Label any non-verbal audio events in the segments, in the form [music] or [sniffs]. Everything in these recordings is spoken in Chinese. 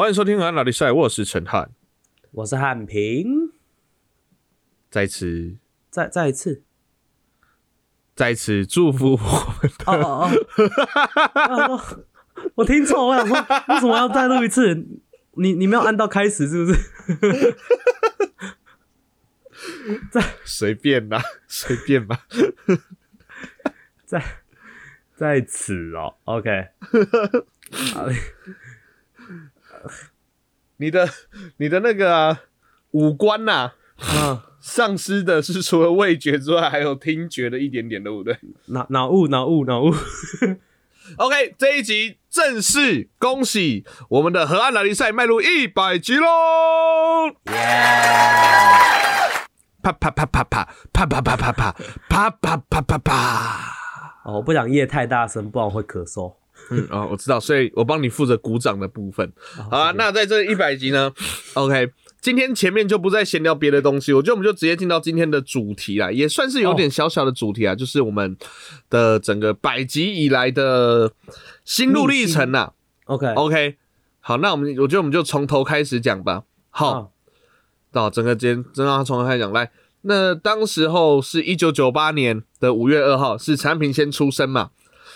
欢迎收听《安老的赛》，我是陈汉，我是汉平。再次再再一次，再次祝福我们的哦哦哦 [laughs] 哦！我听错，我想说，为什么要再录一次？你你没有按到开始是不是？[laughs] 在随便吧，随便吧。在在此哦，OK。[laughs] 好你的你的那个啊五官呐、嗯，丧失的是除了味觉之外，还有听觉的一点点，对不对脑脑雾脑雾脑雾，？OK，这一集正式恭喜我们的河岸拉力赛迈入一百集喽！啪啪啪啪啪啪啪啪啪啪啪啪啪啪啪。哦，我不想夜太大声，不然我会咳嗽。嗯哦，我知道，所以我帮你负责鼓掌的部分。好啊，那在这一百集呢，OK，今天前面就不再闲聊别的东西，我觉得我们就直接进到今天的主题啦，也算是有点小小的主题啊，就是我们的整个百集以来的心路历程呐。OK，OK，好，那我们我觉得我们就从头开始讲吧。好，啊到整个间真让他从头开始讲来。那当时候是一九九八年的五月二号，是产品先出生嘛，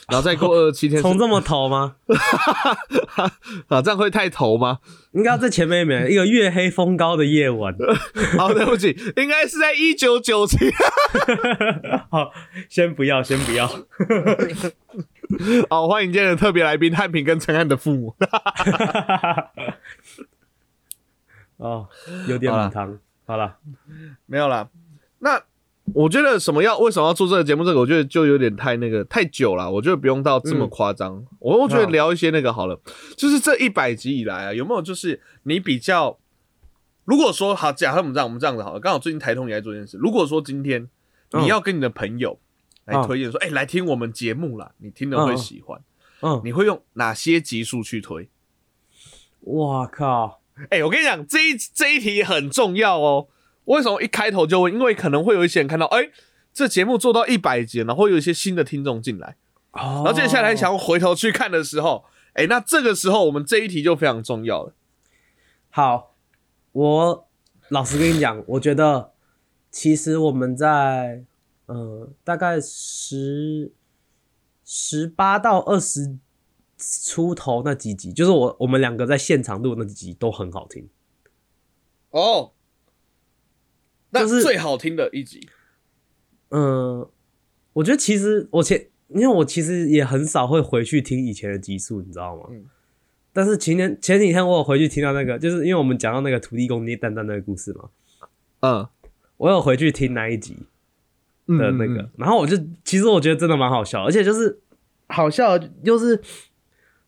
然后再过二十七天是，从这么头吗？[laughs] 啊，这样会太头吗？应该要在前面一个月黑风高的夜晚。[laughs] 好，对不起，应该是在一九九七。[laughs] 好，先不要，先不要。好，欢迎今天的特别来宾汉平跟陈汉的父母。哦，有点好啦母汤。好了，没有了，那我觉得什么要为什么要做这个节目？这个我觉得就有点太那个太久了，我觉得不用到这么夸张。我我觉得聊一些那个好了，就是这一百集以来啊，有没有就是你比较，如果说好，假设我们这样，我们这样子好了，刚好最近台通也在做这件事。如果说今天你嗯要跟你的朋友来推荐说，哎、来听我们节目啦，你听了会喜欢，嗯，你会用哪些集数去推？哇靠，哎、我跟你讲，这一这一题很重要哦。为什么一开头就问？因为可能会有一些人看到，哎、这节目做到一百集了，然后有一些新的听众进来，然然后接下来想要回头去看的时候，哎、那这个时候我们这一题就非常重要了。好，我老实跟你讲，我觉得其实我们在呃大概十十八到二十出头那几集，就是我我们两个在现场录那几集都很好听。哦，那就是最好听的一集，嗯，我觉得其实我前，因为我其实也很少会回去听以前的集数，你知道吗？嗯但是前天前几天我有回去听到那个，就是因为我们讲到那个土地公捏蛋蛋那个故事嘛，嗯我有回去听那一集嗯的那个，嗯然后我就其实我觉得真的蛮好笑，而且就是好笑，就是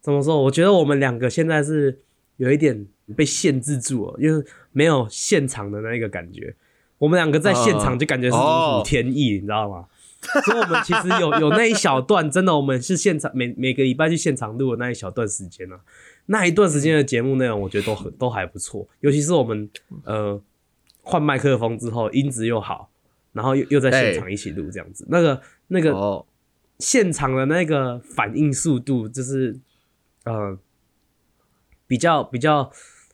怎么说？我觉得我们两个现在是有一点被限制住了，因为没有现场的那个感觉。我们两个在现场就感觉是如虎添翼，你知道吗？所以我们其实有 [laughs] 有那一小段，真的我们是现场每每个礼拜去现场录的那一小段时间啊，那一段时间的节目内容，我觉得都很都还不错，尤其是我们呃换麦克风之后，音质又好，然后又又在现场一起录这样子，那个那个哦，现场的那个反应速度，就是呃比较比较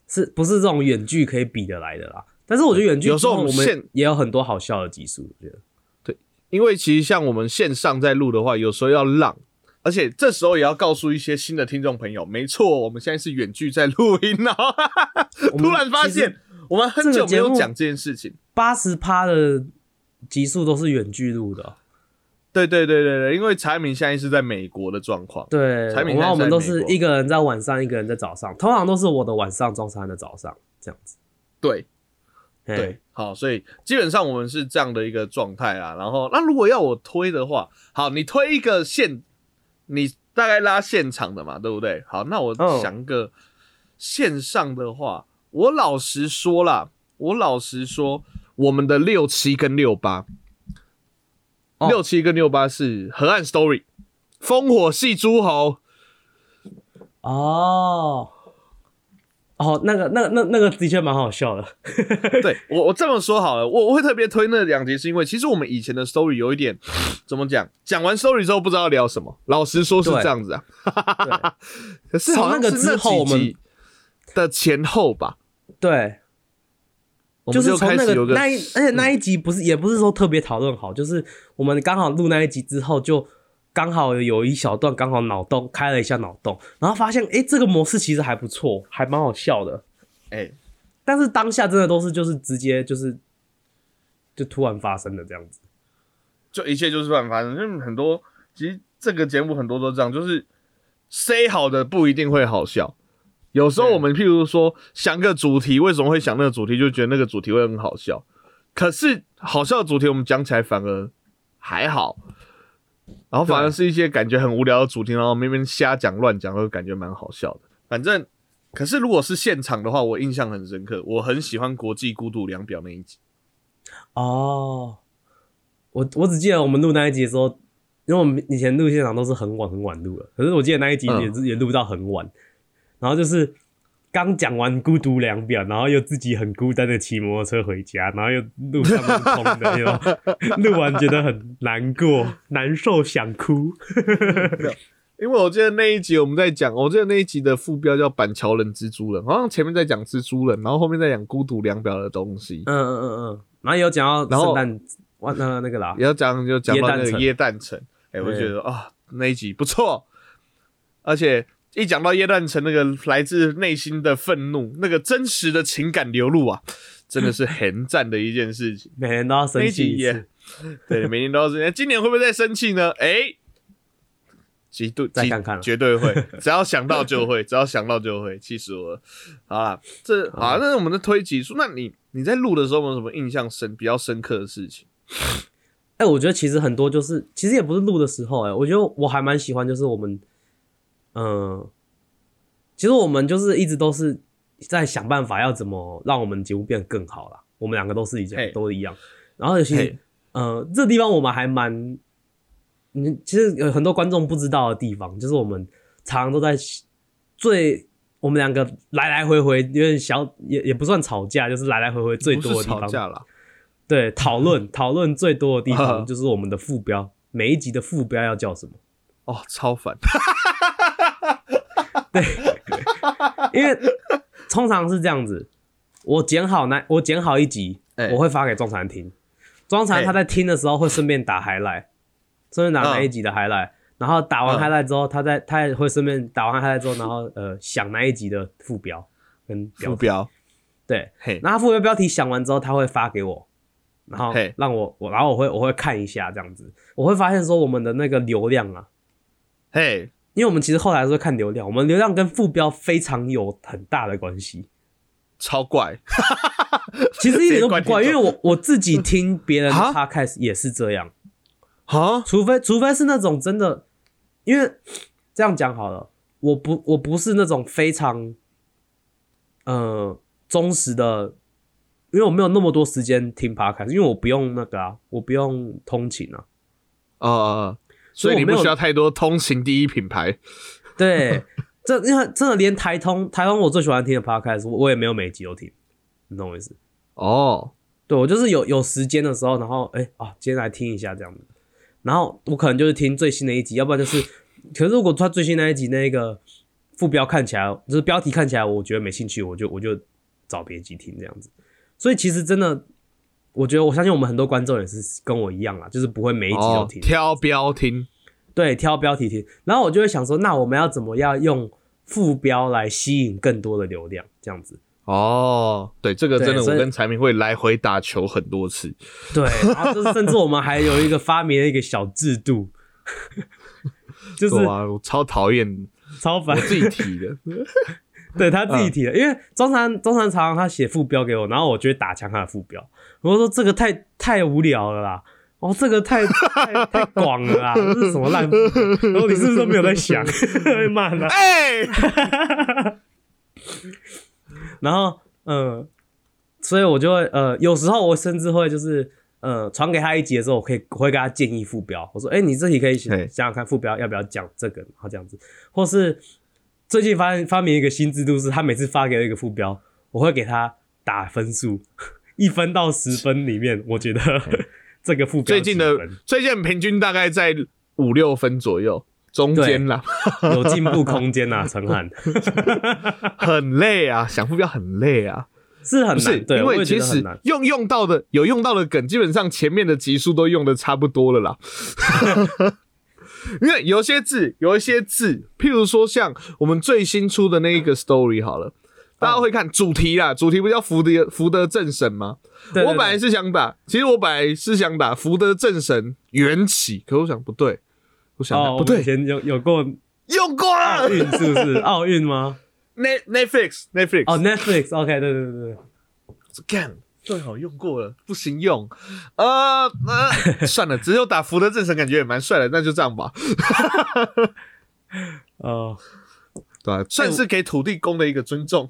是不是这种远距可以比得来的啦？但是我觉得远距有时候我我们现也有很多好笑的集数，我觉得对。因为其实像我们线上在录的话，有时候要浪，而且这时候也要告诉一些新的听众朋友，没错，我们现在是远距在录音哦。[laughs] 突然发现，我们很久没有讲这件事情。八十趴的集数都是远距录的哦、对对对对对，因为柴明现在是在美国的状况，对，产品然后我们都是一个人在晚上，一个人在早上，通常都是我的晚上，中山的早上这样子。对嘿对，，好，所以基本上我们是这样的一个状态啊。然后，那如果要我推的话，好，你推一个现，你大概拉现场的嘛，对不对？好，那我嗯想个线上的话，我老实说啦，我老实说，我们的六七跟六八，哦六七跟六八是河岸 story，烽火戏诸侯。哦，哦，那个、那、那、那个的确蛮好笑的。[laughs] 对我，我这么说好了，我我会特别推那两集，是因为其实我们以前的 story 有一点怎么讲，讲完 story 之后不知道聊什么，老实说是这样子啊。对，[laughs] 可是好像从那个是后我们的前后吧，对，就是从那个那一，而且那一集不是也不是说特别讨论好，就是我们刚好录那一集之后，就刚好有一小段刚好脑洞开了一下脑洞，然后发现哎这个模式其实还不错，还蛮好笑的。哎、但是当下真的都是就是直接就是就突然发生的这样子。就一切就是突然发生，就是很多其实这个节目很多都这样，就是 say 好的不一定会好笑。有时候我们譬如说想个主题，为什么会想那个主题，就觉得那个主题会很好笑。可是好笑的主题我们讲起来反而还好，然后反而是一些感觉很无聊的主题，然后明明瞎讲乱讲，都感觉蛮好笑的。反正，可是如果是现场的话，我印象很深刻，我很喜欢国际孤独量表那一集。哦，我我只记得我们录那一集的时候，因为我们以前录现场都是很晚很晚录的，可是我记得那一集嗯也是、也录到很晚，然后就是刚讲完孤独量表，然后又自己很孤单的骑摩托车回家，然后又路上都是空的，有没有录完觉得很难过、难受、想哭。[laughs] 因为我记得那一集我们在讲，我记得那一集的副标叫“板桥人蜘蛛人”，好像前面在讲蜘蛛人，然后后面在讲孤独量表的东西，嗯嗯嗯嗯，然后有讲到圣诞，哇，那那个啦，也要讲就讲到那个椰蛋城。哎、我就觉得啊、那一集不错，而且一讲到叶乱城那个来自内心的愤怒，那个真实的情感流露啊，真的是很赞的一件事情。每年都要生气一次。对，每年都要生气。今年会不会再生气呢？哎、极度极再看看了绝对会，[laughs] 只要想到就会，只要想到就会，气死我了。好了，这好，那我们的推集数，那你你在录的时候有没有什么印象深、比较深刻的事情？哎、我觉得其实很多就是，其实也不是录的时候、哎，我觉得我还蛮喜欢，就是我们，嗯、其实我们就是一直都是在想办法要怎么让我们节目变得更好啦。我们两个都是一嘿样，都一样。然后尤其实呃，这地方我们还蛮，嗯，其实有很多观众不知道的地方，就是我们常常都在最我们两个来来回回有点小，也也不算吵架，就是来来回回最多的地方。吵架啦，对，讨论 [laughs] 讨论最多的地方啊 [laughs] 就是我们的副标，每一集的副标要叫什么？哦，超烦。因为通常是这样子，我剪好那我剪好一集，哎我会发给庄禅听，庄禅哎他在听的时候会顺便打 highlight，顺便打那一集的 highlight，、然后打完嗯。highlight 之后，他在他也会顺便打完 highlight 之后，然后呃想那一集的副标跟副标，对，嘿，然后副标标题想完之后，他会发给我，然后嘿让我我然后我会我会看一下这样子，我会发现说我们的那个流量啊，嘿，因为我们其实后来是看流量，我们流量跟副标非常有很大的关系。超怪。[laughs] 其实一点都不怪，因为我我自己 [laughs] 听别人 podcast 也是这样，啊，除非除非是那种真的，因为这样讲好了，我不我不是那种非常呃忠实的，因为我没有那么多时间听 podcast，因为我不用那个啊，我不用通勤啊，哦哦哦，所以你不需要太多通勤第一品牌。[laughs] 对，这因为真的连台通台通我最喜欢听的 podcast，我我也没有每集都听，你懂我意思？哦，对我就是有有时间的时候，然后哎、啊，今天来听一下这样子，然后我可能就是听最新的一集，要不然就是，可是如果他最新那一集那个副标看起来就是标题看起来我觉得没兴趣，我就我就找别集听这样子。所以其实真的，我觉得我相信我们很多观众也是跟我一样啦，就是不会每一集都哦，听，挑标听。对，挑标题听，然后我就会想说，那我们要怎么样用副标来吸引更多的流量，这样子。哦，对，这个真的我跟柴明会来回打球很多次。对，然后就是甚至我们还有一个发明了一个小制度，[laughs] 就是哇，我超讨厌超烦我，自己提的。对他自己提的，因为中山中山常常他写副标给我，然后我就会打枪他的副标，我说这个太太无聊了啦。哦，这个太太太广了啦，这是什么烂？然后你是不是都没有在想？会骂他。哎，[laughs] 然后嗯，所以我就会呃，有时候我甚至会就是呃，传给他一集的时候，我可以我会给他建议副标，我说，哎、你这题可以想想想看副标要不要讲这个，然后这样子，或是最近发发明一个新制度，是他每次发给我一个副标，我会给他打分数，[laughs] 一分到十分里面，我觉得 [laughs] 这个副标最近的最近平均大概在五六分左右，中间啦，有 [laughs] 进步空间呐，陈汉。很累啊，想副标很累啊，是很难，对，因为其实。用用到的有用到的梗，基本上前面的集数都用的差不多了啦。因为有些字，有一些字，譬如说像我们最新出的那一个 story 好了，大家会看主题啦，主题不叫福德福德正神吗？对我本来是想打，其实我本来是想打福德正神缘起，可我想不对，我想、哦，不对，以前有有过用过了。奥运是不是？[laughs] 奥运吗？Net Netflix Netflix 哦，Netflix，OK，对对对对，干最好用过了，不行用。呃呃，算了，只有打福德正神感觉也蛮帅的，那就这样吧。哦，对吧、算是给土地公的一个尊重。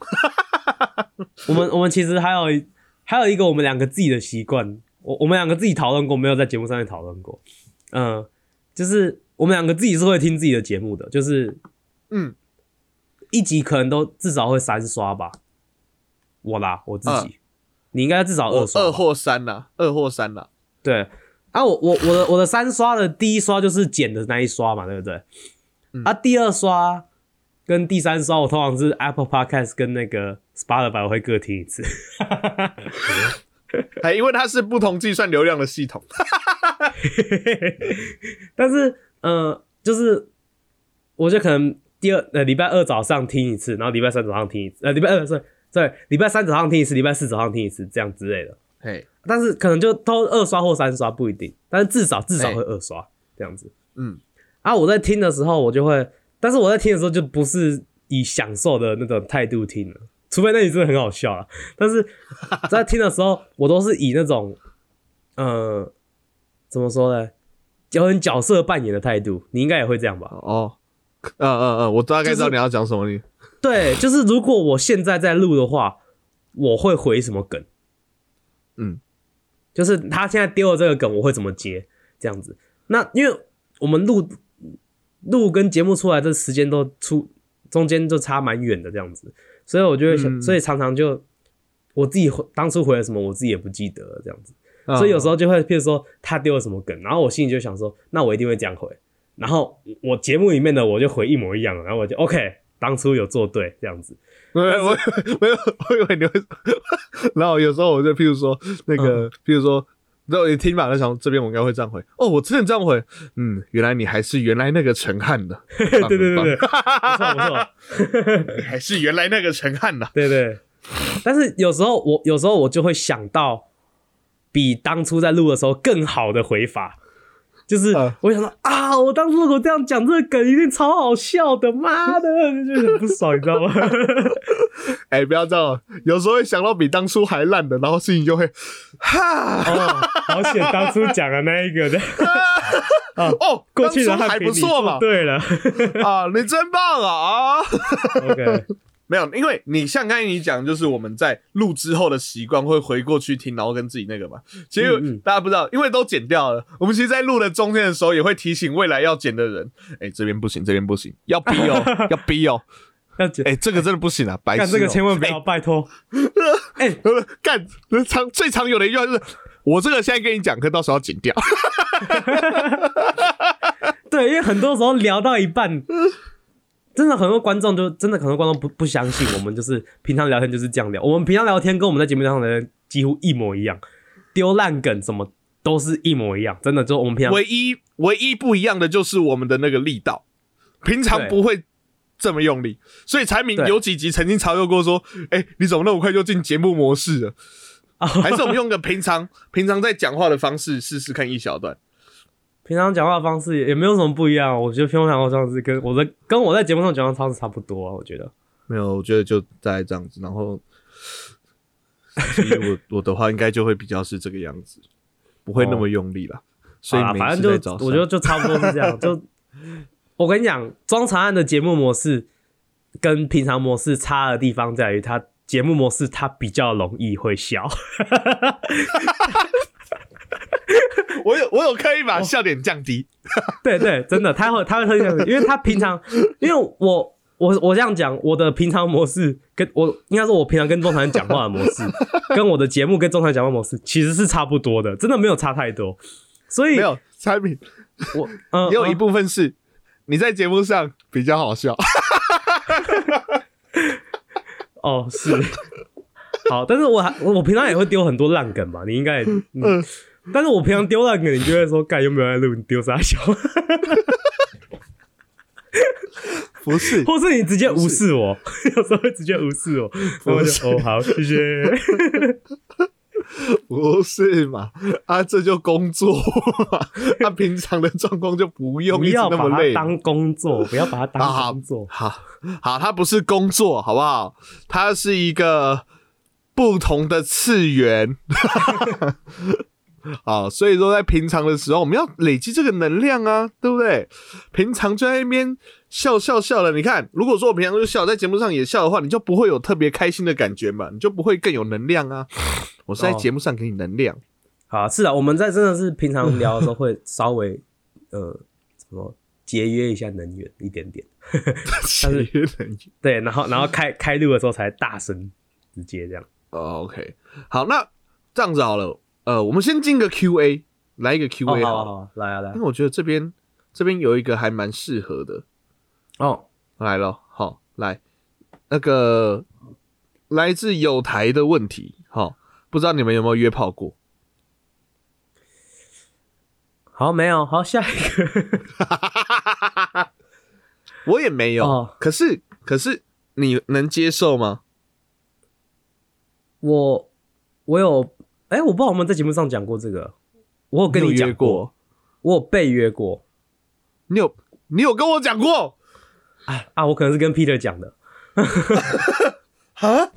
我们我们其实还有一还有一个我们两个自己的习惯，我我们两个自己讨论过，没有在节目上面讨论过。嗯，就是我们两个自己是会听自己的节目的，就是嗯，一集可能都至少会三刷吧。我啦，我自己，嗯你应该至少二刷。二或三啦，二或三啦。对啊，我我我的我的三刷的第一刷就是剪的那一刷嘛，对不对？嗯啊，第二刷跟第三刷我通常是 Apple Podcast 跟那个 Spotify 我会各听一次。[laughs] 还因为它是不同计算流量的系统。[laughs] 但是呃，就是我觉得可能第二呃礼拜二早上听一次，然后礼拜三早上听一次，呃礼拜二是对礼拜三早上听一次，礼拜四早上听一次，这样之类的。嘿，但是可能就都二刷或三刷不一定，但是至少至少会二刷这样子。嗯，啊，我在听的时候我就会，但是我在听的时候就不是以享受的那种态度听了，除非那里真的很好笑了。但是在听的时候，我都是以那种，呃，怎么说呢，有点角色扮演的态度。你应该也会这样吧？哦，嗯嗯嗯，我大概知道你要讲什么。你对，就是如果我现在在录的话，我会回什么梗？嗯，就是他现在丢了这个梗，我会怎么接？这样子。那因为我们录录跟节目出来的时间都出中间就差蛮远的，这样子，所以我就会想，嗯所以常常就我自己回当初回了什么，我自己也不记得了，这样子。嗯所以有时候就会，譬如说他丢了什么梗，然后我心里就想说，那我一定会这样回。然后我节目里面的我就回一模一样了，然后我就 OK，当初有做对这样子。没有，我没有，我以为你会。然后有时候我就譬如说那个，譬如说，然后你听吧，就想这边我应该会这样回。哦，我真的这样回。嗯，原来你还是原来那个陈汉的。[laughs] 对对对对对，不错不错，[laughs] 你还是原来那个陈汉的。[laughs] 对对。但是有时候我有时候我就会想到比当初在录的时候更好的回法，就是嗯我想到啊，我当初如果这样讲这个梗一定超好笑的，妈的，[laughs] 就很不爽，你知道吗？[laughs] 哎、不要这样，有时候会想到比当初还烂的，然后事情就会哈哦，好险当初讲的那一个的，[laughs] 啊，哦，过去的还不错嘛做。对了啊，你真棒啊啊！，OK，没有，因为你像刚才你讲，就是我们在录之后的习惯会回过去听，然后跟自己那个嘛。其实嗯嗯大家不知道，因为都剪掉了。我们其实，在录的中间的时候，也会提醒未来要剪的人，哎、这边不行，这边不行，要逼哦，[laughs] 要逼哦。[laughs] 要剪哎、这个真的不行啊，白痴、哦。干这个千万要，拜托。[laughs] 哎，干常最常有的一句话就是，我这个现在跟你讲，可到时候要剪掉。对，因为很多时候聊到一半，真的很多观众就真的很多观众不不相信我们，就是平常聊天就是这样聊。我们平常聊天跟我们在节目上的人几乎一模一样，丢烂梗什么都是一模一样，真的就我们平常唯一唯一不一样的就是我们的那个力道，平常不会这么用力，所以柴明有几集曾经嘲笑过说：“哎、你怎么那么快就进节目模式了？” [laughs] 还是我们用个平常平常在讲话的方式试试看一小段。平常讲话的方式也也没有什么不一样。我觉得平常讲话方式跟我在跟我在节目上讲话方式差不多啊，我觉得。没有，我觉得就大概这样子。然后，其实我我的话应该就会比较是这个样子，不会那么用力啦。所以反正就我觉得就差不多是这样。就 [laughs] 我跟你讲，装长案的节目模式跟平常模式差的地方在于，它节目模式它比较容易会笑。[laughs] 我有我有刻意把笑点降低。[laughs] 对对，真的，他会他会特意这样子，因为他平常，因为我我我这样讲，我的平常模式跟我应该说，我平常跟中团讲话的模式，跟我的节目跟中团讲话模式其实是差不多的，真的没有差太多。所以没有产品，[laughs] 我嗯，也有一嗯部分是你在节目上比较好笑。[laughs] 哦，是。好，但是我我平常也会丢很多烂梗嘛，你应该也，嗯，但是我平常丢烂梗，你就会说，干有没有在录？你丢啥笑？[laughs] 不是，[laughs] 或是你直接无视我，有时候会直接无视我，我就哦好，谢谢。[laughs] 不是嘛？啊，这就工作嘛。他平常的状况就不用不要那么累。当工作，不要把它当工作。好好，它不是工作，好不好？它是一个不同的次元。[laughs] 啊，所以说在平常的时候，我们要累积这个能量啊，对不对？平常就在那边笑笑笑了，你看，如果说我平常就笑，在节目上也笑的话，你就不会有特别开心的感觉嘛，你就不会更有能量啊。我是在节目上给你能量。好，是啊，我们在真的是平常聊的时候会稍微呃什么节约一下能源一点点，[laughs] 节约能源。对，然后然后开开录的时候才大声直接这样。哦，OK，好，那这样子好了。呃，我们先进个 Q&A，来一个 Q&A，好好来啊来，因为我觉得这边这边有一个还蛮适合的哦，来了，好来那个来自有台的问题，好，不知道你们有没有约炮过？好，没有，好下一个，[laughs] 我也没有，可是可是你能接受吗？我我有。哎，我不知道我们在节目上讲过这个，我有跟你讲过，我有被约过，你有你有跟我讲过，啊啊，我可能是跟 Peter 讲的，[laughs] 啊，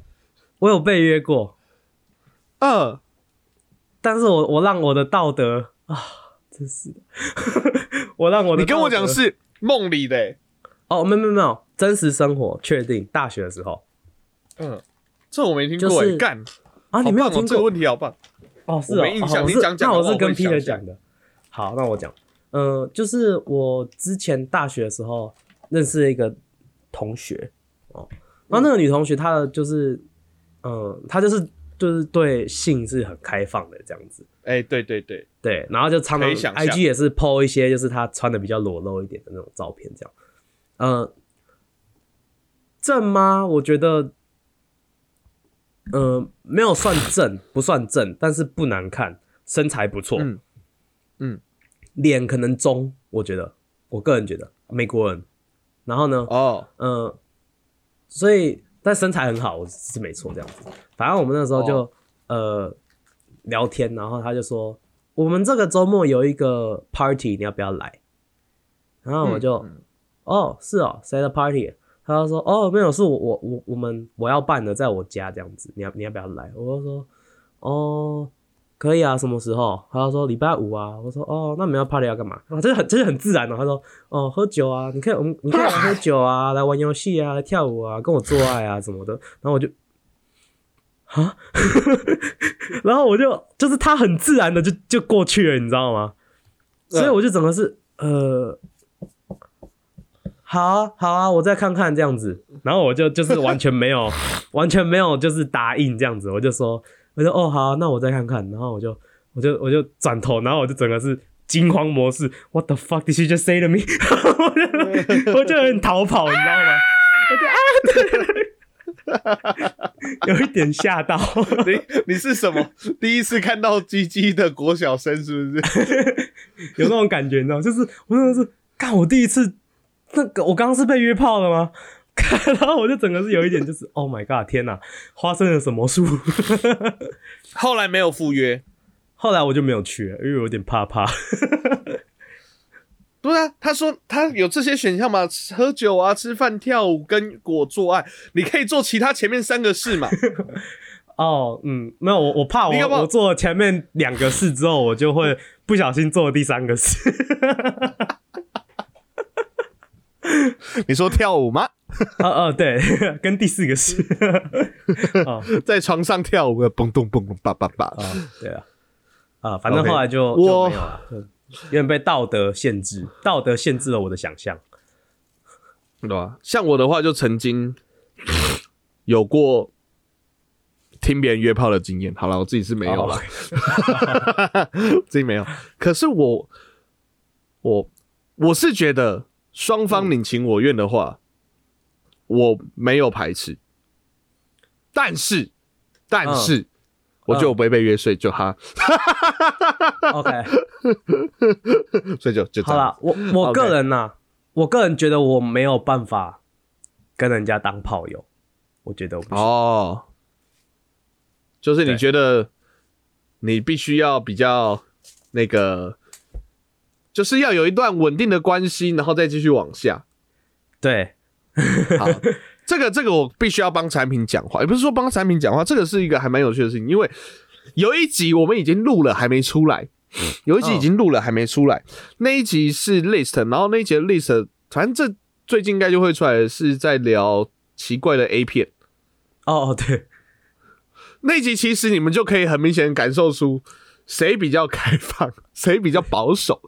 我有被约过，嗯，但是我我让我的道德啊，真是的，[laughs] 我让我的你跟我讲是梦里的，哦，没没没有，真实生活确定，大学的时候，嗯，这我没听过，干。啊，你没有听这个问题好棒哦，是哦，你讲讲，那我是跟 Peter 讲的。好，那我讲，呃，就是我之前大学的时候认识一个同学哦，然后那个女同学她的就是，嗯，她就是就是对性是很开放的这样子。哎，对对对对，然后就常常 IG 也是 PO 一些就是她穿的比较裸露一点的那种照片，这样。呃，正吗？我觉得。呃，没有算正，不算正，但是不难看，身材不错，嗯嗯，脸可能中，我觉得，我个人觉得美国人，然后呢，哦，呃，所以但身材很好，是没错，这样子。反正我们那时候就呃聊天，然后他就说，我们这个周末有一个 party，你要不要来？然后我就，哦，是哦，谁的 party？他就说：“哦，没有，是我我我我们我要办的，在我家这样子，你要你要不要来？”我就说：“哦，可以啊，什么时候？”他就说：“礼拜五啊。”我说：“哦，那你们要 party 要干嘛？”啊，这是很这是很自然的。他说：“哦，喝酒啊，你可以我们你可以来喝酒啊，[laughs] 来玩游戏啊，来跳舞啊，跟我做爱啊什么的。”然后我就啊，[laughs] 然后我就就是他很自然的就就过去了，你知道吗？所以我就整个是呃。好啊，好啊，我再看看这样子，[laughs] 然后我就就是完全没有，[laughs] 完全没有就是答应这样子，我就说，我说哦好，那我再看看，然后我就我就我就转头，然后我就整个是惊慌模式，What the fuck did you just say to me？[laughs] 我就我就很逃跑，你知道吗？我就啊，对，有一点吓到，你你是什么？第一次看到鸡鸡的国小生是不是？有那种感觉，你知道，就是我真的是，看我第一次。那个我刚刚是被约炮了吗？[laughs] 然后我就整个是有一点就是 Oh my God！天哪，发生了什么术？[laughs] 后来没有赴约，后来我就没有去，因为有点怕怕。[laughs] 对啊，他说他有这些选项嘛，喝酒啊、吃饭、跳舞跟我做爱，你可以做其他前面三个事嘛。哦，嗯，没有，我我怕我我做前面两个事之后，我就会不小心做第三个事。[laughs] 你说跳舞吗？哦哦，对，[laughs] 跟第四个是 [laughs] 在床上跳舞，蹦咚蹦咚叭叭叭。啊，对啊，啊，反正后来就就没有了，有点被道德限制，道德限制了我的想象，对吧？像我的话，就曾经 [sniffs] 有过听别人约炮的经验。好了，我自己是没有了，自己没有。可是我，我我是觉得。双方你情我愿的话，我没有排斥。但是，但是，我觉得我不会被约睡，就哈，OK，[laughs] 所以就就好了，我我个人呐、我个人觉得我没有办法跟人家当炮友，我觉得我不行。哦，就是你觉得你必须要比较那个，就是要有一段稳定的关系，然后再继续往下。对，好，这个这个我必须要帮产品讲话，也不是说帮产品讲话，这个是一个还蛮有趣的事情，因为有一集我们已经录了，还没出来。有一集已经录了，还没出来。那一集是 list，然后那一集的 list，反正这最近应该就会出来的是在聊奇怪的 A 片。哦哦对，那一集其实你们就可以很明显感受出谁比较开放，[laughs] 谁比较保守。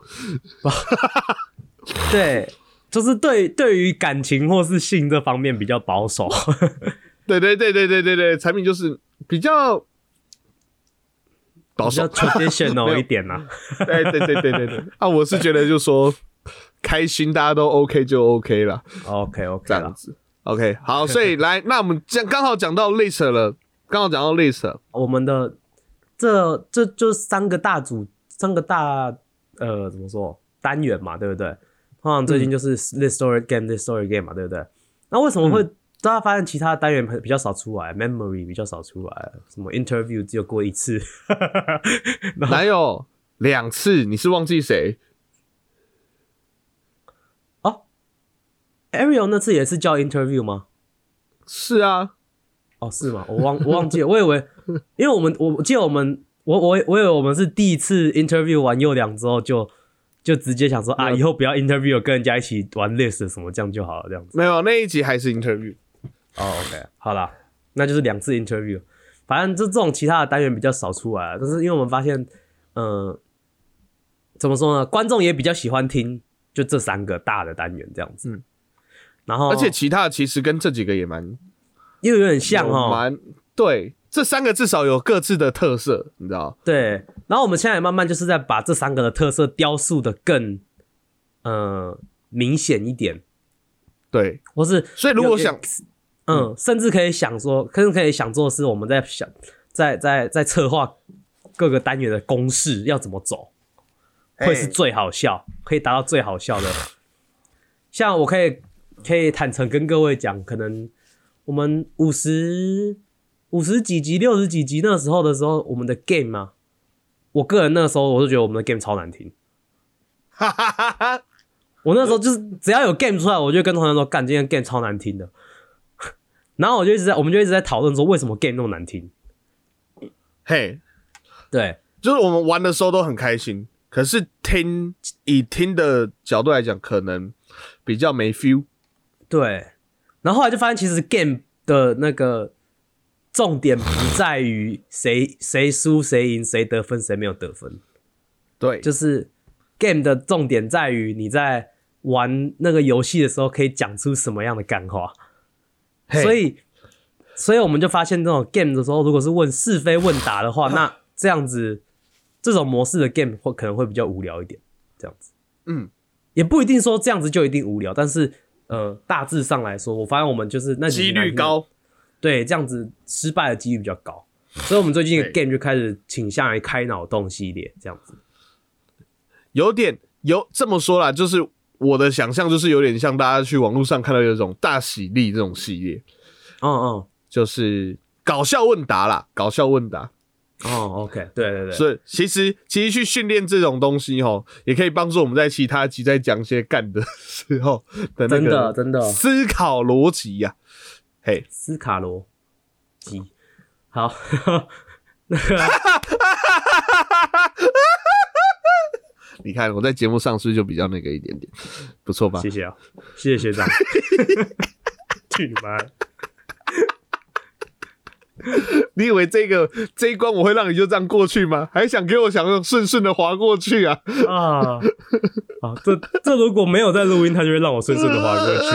[laughs] 对，就是对对于感情或是性这方面比较保守。[laughs] 对对对对对对对，产品就是比较保比较 traditional 有一点呐、对对对对对对。啊，我是觉得就说开心，大家都 OK 就 OK 了，OK OK 这样子。OK，好，所以来，那我们讲刚好讲到 list 了，刚好讲到 list 了。我们的这这就三个大组，三个大呃怎么说单元嘛，对不对？通常最近就是 this story game this story game 嘛，对不对？那为什么会大家发现其他单元比较少出来，memory 比较少出来，什么 interview 只有过一次，[laughs] 然后哪有两次？你是忘记谁？哦 Ariel 那次也是叫 interview 吗？是啊，哦，是吗？我忘我忘记了，我以为，[laughs] 因为我们我我记得我们我我我以为我们是第一次 interview 完又两之后就就直接想说啊，以后不要 interview，跟人家一起玩 list 什么这样就好了，这样子。没有那一集还是 interview。哦，OK，好啦，那就是两次 interview，反正这这种其他的单元比较少出来，但是因为我们发现，嗯、怎么说呢，观众也比较喜欢听就这三个大的单元这样子。嗯然后而且其他的其实跟这几个也蛮又有点像有哦，蛮对，这三个至少有各自的特色，你知道？对，然后我们现在也慢慢就是在把这三个的特色雕塑的更呃明显一点，对，或是所以如果想，嗯，甚至可以想说，甚至可以想做的是我们在想在在在策划各个单元的公式要怎么走，会是哎最好笑，可以达到最好笑的。像我可以可以坦诚跟各位讲，可能我们五十五十几集、六十几集那时候的时候，我们的 game 啊，我个人那个时候我就觉得我们的 game 超难听。哈哈哈哈，我那时候就是只要有 game 出来，我就跟同学说干，今天 game 超难听的。[laughs] 然后我就一直在，我们就一直在讨论说为什么 game 那么难听。嘿，对，就是我们玩的时候都很开心，可是听以听的角度来讲，可能比较没 feel。对，然后后来就发现，其实 game 的那个重点不在于谁 [laughs] 谁输谁赢谁得分谁没有得分，对，就是 game 的重点在于你在玩那个游戏的时候可以讲出什么样的干话。嘿所以，所以我们就发现，这种 game 的时候，如果是问是非问答的话，[laughs] 那这样子这种模式的 game 会可能会比较无聊一点。这样子，嗯，也不一定说这样子就一定无聊，但是呃，大致上来说，我发现我们就是那几率高。对，这样子失败的几率比较高。所以，我们最近 game 就开始倾向于开脑洞系列这样子。有点有这么说啦，就是我的想象就是有点像大家去网络上看到有一种大喜力这种系列，嗯嗯，就是搞笑问答啦，搞笑问答。哦，OK，对对对，所以其实其实去训练这种东西吼，也可以帮助我们在其他集在讲一些干的时候的那真的个真的思考逻辑呀。嘿，斯卡罗基，好，[laughs] 那个 [laughs] 你看我在节目上是不是就比较那个一点点，不错吧谢？谢啊，谢谢学长。[laughs] 去你妈！你以为这个这一关我会让你就这样过去吗？还想给我想顺顺的滑过去啊？啊啊！这这如果没有在录音，他就会让我顺顺的滑过去，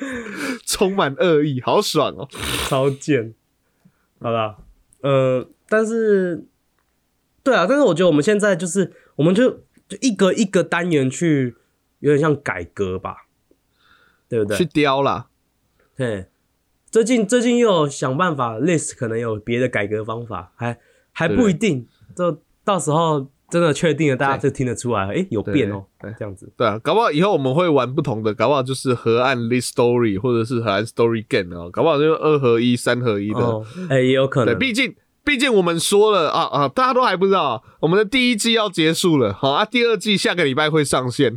[laughs] 充满恶意，好爽哦！超贱。好啦，呃，但是，对啊，但是我觉得我们现在就是，我们就就一个一个单元去，有点像改革吧，对不对去？雕啦。对，最近最近又有想办法，list 可能有别的改革方法，还还不一定，就到时候真的确定了，大家就听得出来，诶，有对变哦喔，这样子。对啊，搞不好以后我们会玩不同的，搞不好就是河岸 list story，或者是河岸 story game 哦，搞不好就二合一、三合一的。哦，哎，也有可能对，能。毕竟毕竟我们说了啊啊，大家都还不知道啊，我们的第一季要结束了，好啊，第二季下个礼拜会上线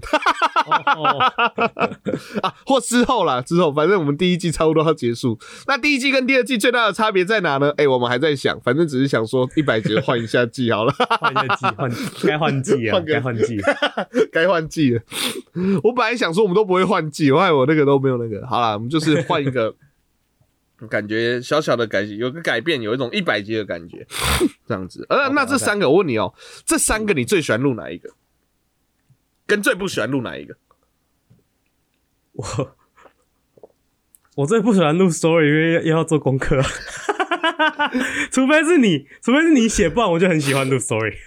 哦，[laughs] 啊，或之后啦，之后反正我们第一季差不多要结束。那第一季跟第二季最大的差别在哪呢？哎、我们还在想，反正只是想说一百集换一下季好了，换一下季，换该换季啊，该换季。[laughs] [laughs] 该换季了。我本来想说我们都不会换季，我害我那个都没有那个。好啦，我们就是换一个。感觉小小的改，有个改变，有一种一百集的感觉，[laughs] 这样子。呃，那这三个，我问你哦，这三个你最喜欢录哪一个？跟最不喜欢录哪一个？我我最不喜欢录 story，因为又要做功课。[laughs] 除非是你，除非是你写，不然我就很喜欢录 story。[laughs]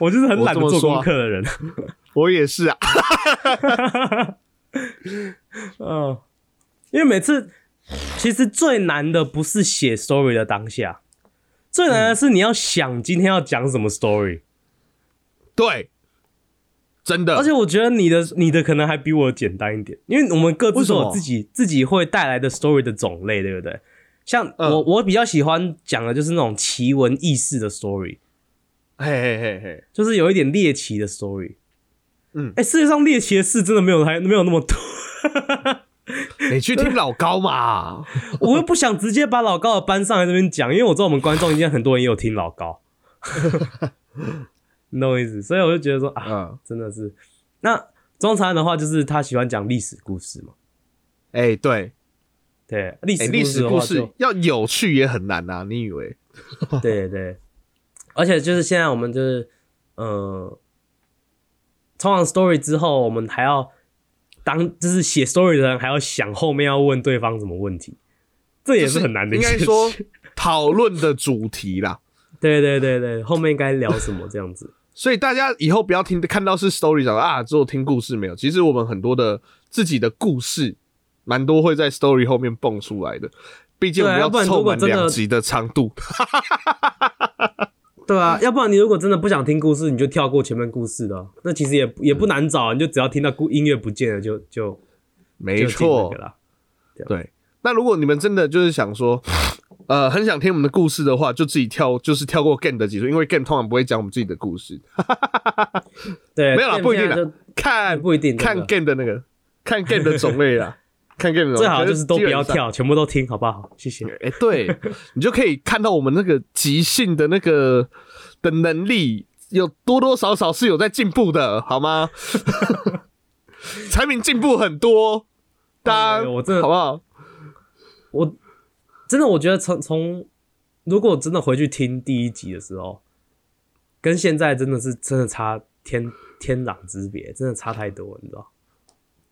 我就是很懒得做功课的人。我也是啊。嗯，因为每次其实最难的不是写 story 的当下，最难的是你要想今天要讲什么 story。对，真的。而且我觉得你的你的可能还比我简单一点，因为我们各自都有自己自己会带来的 story 的种类，对不对？像嗯我、我比较喜欢讲的就是那种奇闻异事的 story，嘿嘿嘿嘿，就是有一点猎奇的 story。嗯哎、世界上猎奇的事真的没有还没有那么多，[laughs] 你去听老高嘛。[laughs] 我又不想直接把老高的搬上来这边讲，因为我知道我们观众应该很多人也有听老高，[laughs] 你懂我意思？所以我就觉得说啊，嗯，真的是。那中餐的话，就是他喜欢讲历史故事嘛，哎、对，对，历哎、史历史故的话就事要有趣也很难啊，你以为？对对，而且就是现在我们就是呃，通常 story 之后，我们还要当就是写 story 的人还要想后面要问对方什么问题，这也是很难的一应件事。该 [laughs] 说讨论的主题啦。对对对对，后面该聊什么这样子。[laughs] 所以大家以后不要听看到是 story 讲啊，只有听故事没有。其实我们很多的自己的故事，蛮多会在 story 后面蹦出来的。毕竟我们要凑满两集的长度。[laughs] 对啊，要不然你如果真的不想听故事，你就跳过前面故事的哦，那其实也也不难找，你就只要听到故音乐不见了就就没错，啦。对。那如果你们真的就是想说，呃，很想听我们的故事的话，就自己跳，就是跳过 Game 的集数，因为 Game 通常不会讲我们自己的故事。[laughs] 对，没有啦，不一定现在就啦，看不一定看 game 的那个，看 game 的种类啦，看 game 的种类最好就是都不要。跳，全部都听，好不好？谢谢。哎、对 [laughs] 你就可以看到我们那个即兴的那个的能力，有多多少少是有在进步的，好吗？[laughs] 产品进步很多，大家哎我真的好不好？我真的我觉得从从如果真的回去听第一集的时候，跟现在真的是真的差天天壤之别，真的差太多，你知道？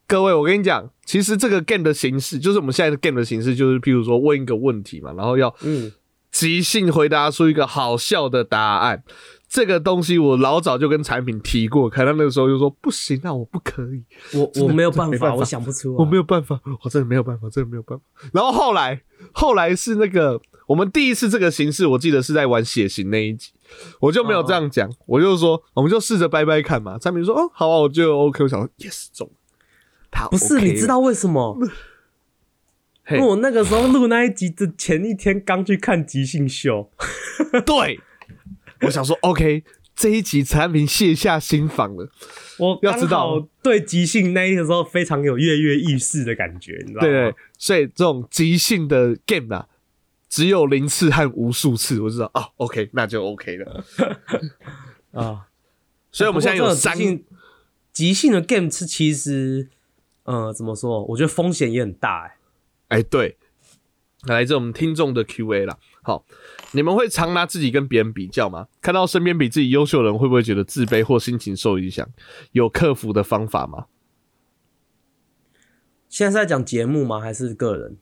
各位，我跟你讲，其实这个 game 的形式，就是我们现在的 game 的形式，就是譬如说问一个问题嘛，然后要嗯，即兴回答出一个好笑的答案。这个东西我老早就跟产品提过，可能那个时候就说不行啊，我不可以，我我没有办法，我想不出、啊，我没有办法，我真的没有办法，真的没有办法。然后后来，后来是那个我们第一次这个形式，我记得是在玩血型那一集，我就没有这样讲，我就说我们就试着掰掰看嘛。产品说哦好啊，我就 OK，我想说 yes 中了，他不是你知道为什么？因为我那个时候录那一集的前一天刚去看即兴秀，[laughs] 对，我想说 OK，这一集产品卸下心防了。我要知道对即兴那一个时候非常有跃跃欲试的感觉，你知道吗？对对，所以这种即兴的 game 啊，只有零次和无数次，我知道哦，OK，那就 OK 了。[laughs] 啊，所以我们现在有三即兴的 game 是其实呃怎么说？我觉得风险也很大哎、哎，对，来自我们听众的 Q&A 啦。好，你们会常拿自己跟别人比较吗？看到身边比自己优秀的人，会不会觉得自卑或心情受影响？有克服的方法吗？现在是在讲节目吗？还是个人？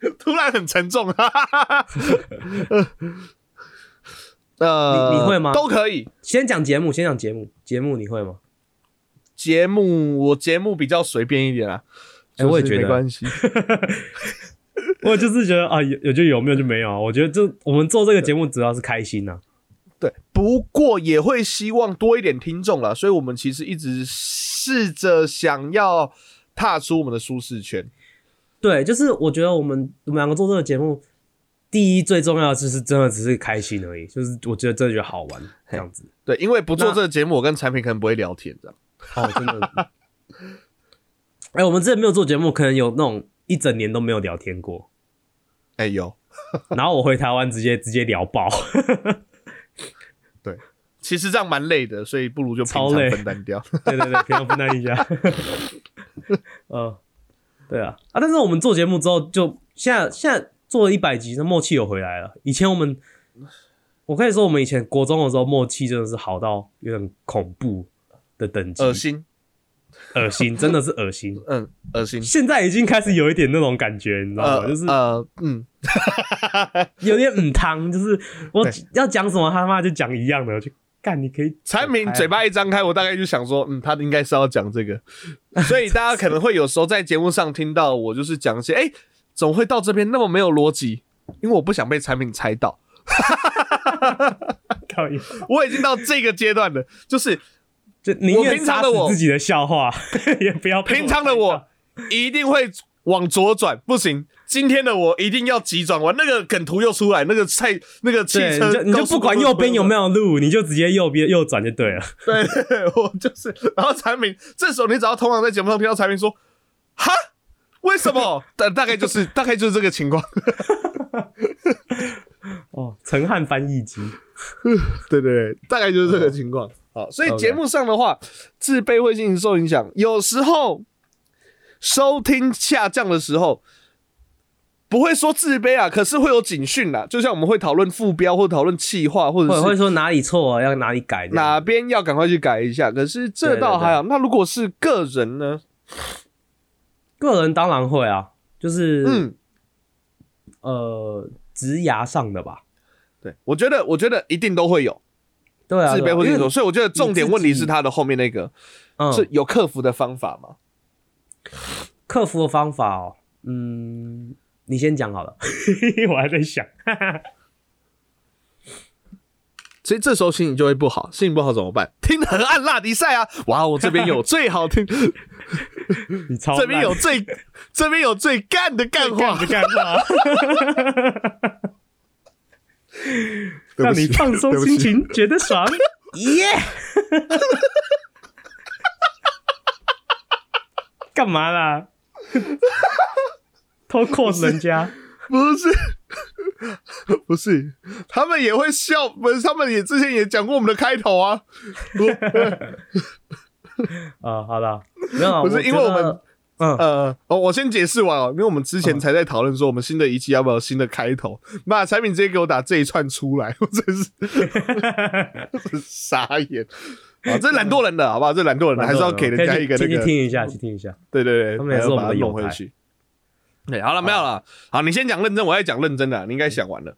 [laughs] 突然很沉重，哈哈哈哈呃，你你会吗都可以。先讲节目，先讲节目，节目你会吗？节目我节目比较随便一点啊，哎我也觉得没关系。[laughs] 我就是觉得啊，有有就有，没有就没有啊。我觉得这我们做这个节目主要是开心呐、对，不过也会希望多一点听众啦，所以我们其实一直试着想要踏出我们的舒适圈。对，就是我觉得我们我们两个做这个节目，第一最重要的就是真的只是开心而已，就是我觉得真的觉得好玩这样子。对，因为不做这个节目，我跟产品可能不会聊天这样。哦，真的。[laughs] 哎、我们之前没有做节目，可能有那种一整年都没有聊天过。哎、有，[laughs] 然后我回台湾直接直接聊爆，[laughs] 对其实这样蛮累的，所以不如就平累分担掉。对对对，平常分担一下。呃，对啊啊！但是我们做节目之后就，现在现在做了一百集，那默契有回来了。以前我们，我可以说我们以前国中的时候默契真的是好到有点恐怖的等级，恶心，恶心，真的是恶心。[laughs] 嗯，恶心。现在已经开始有一点那种感觉，你知道吗？呃就是呃，嗯，[laughs] 有点嗯汤，就是我要讲什么，他妈就讲一样的，我就干，你可以 [laughs] 产品嘴巴一张开，我大概就想说，嗯，他应该是要讲这个，所以大家可能会有时候在节目上听到我就是讲一些，哎、怎么会到这边那么没有逻辑？因为我不想被产品猜到，靠一，我已经到这个阶段了，就是就宁我愿杀平常的我死自己的笑话，[laughs] 也不要平常的我一定会往左转，不行，今天的我一定要急转弯。那个梗图又出来，那个菜那个汽，车你就你就不管右边有没有，路，你就直接右边右转就对了。对我就是，然后产品这时候你只要通常在节目上听到产品说，哈。为什么？大大概就是 [laughs] 大概就是这个情况。[laughs] 哦，陈汉翻译机，对对对，大概就是这个情况。好，所以节目上的话，自卑会进行受影响，有时候收听下降的时候，不会说自卑啊，可是会有警讯啦。就像我们会讨论副标，或讨论企划，或或者者是会说哪里错啊要哪里改。哪边要赶快去改一下。可是这倒还好。那如果是个人呢？个人当然会啊，就是、嗯，呃，职涯上的吧。对，我觉得，我觉得一定都会有对啊，自卑或者说，所以我觉得重点问题是他的后面那个嗯，是有克服的方法吗？克服的方法哦，嗯，你先讲好了，[laughs] 我还在想。[laughs] 所以这时候心情就会不好，心情不好怎么办？听河岸拉迪赛啊！哇，我这边有最好听，你超这边有最这边有最干的干话干的，干话，[laughs] 让你放松心情，觉得爽，耶！[laughs] 干嘛啦？[laughs] 偷 cos 人家？不是不是，他们也会笑，不是他们也之前也讲过我们的开头啊，啊，[laughs] 好了，没有啊，不是因为我们得嗯，呃，哦，我先解释完哦，因为我们之前才在讨论说我们新的一期要不要有新的开头，妈，产品直接给我打这一串出来，我真是 [laughs] 傻眼。啊，这懒惰人的好不好？这懒惰人的还是要给人家一个那个听一下，去听一下。对对对，他们也是把它弄回去。对，好了，没有了。好，你先讲认真，我在讲认真的。你应该想完了。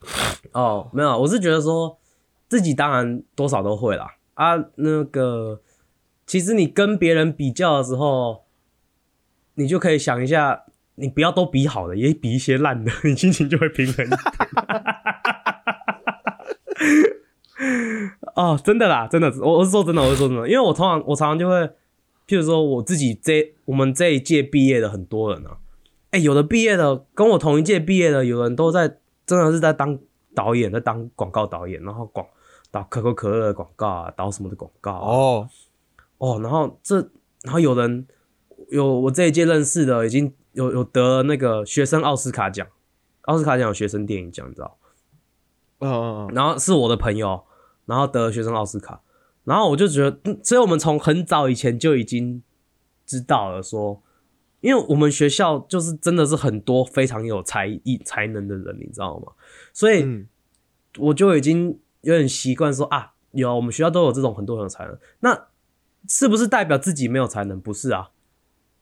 哦，没有，我是觉得说自己当然多少都会啦。啊，那个其实你跟别人比较的时候，你就可以想一下，你不要都比好的，也比一些烂的，你 [laughs] 心情就会平衡一点。[laughs] 哦，真的啦，真的，我我是说真的，我是说真的，因为我通常我常常就会，譬如说我自己这我们这一届毕业的很多人啊，哎、有的毕业的跟我同一届毕业的，有人都在真的是在当导演，在当广告导演，然后广导可口可乐的广告啊，导什么的广告啊，哦，哦，然后这，然后有人有我这一届认识的，已经有有得了那个学生奥斯卡奖，奥斯卡奖有学生电影奖，你知道？嗯，然后是我的朋友，然后得了学生奥斯卡，然后我就觉得，嗯所以我们从很早以前就已经知道了说，因为我们学校就是真的是很多非常有才艺才能的人，你知道吗？所以嗯我就已经有点习惯说啊，有我们学校都有这种很多很有才能，那是不是代表自己没有才能？不是啊，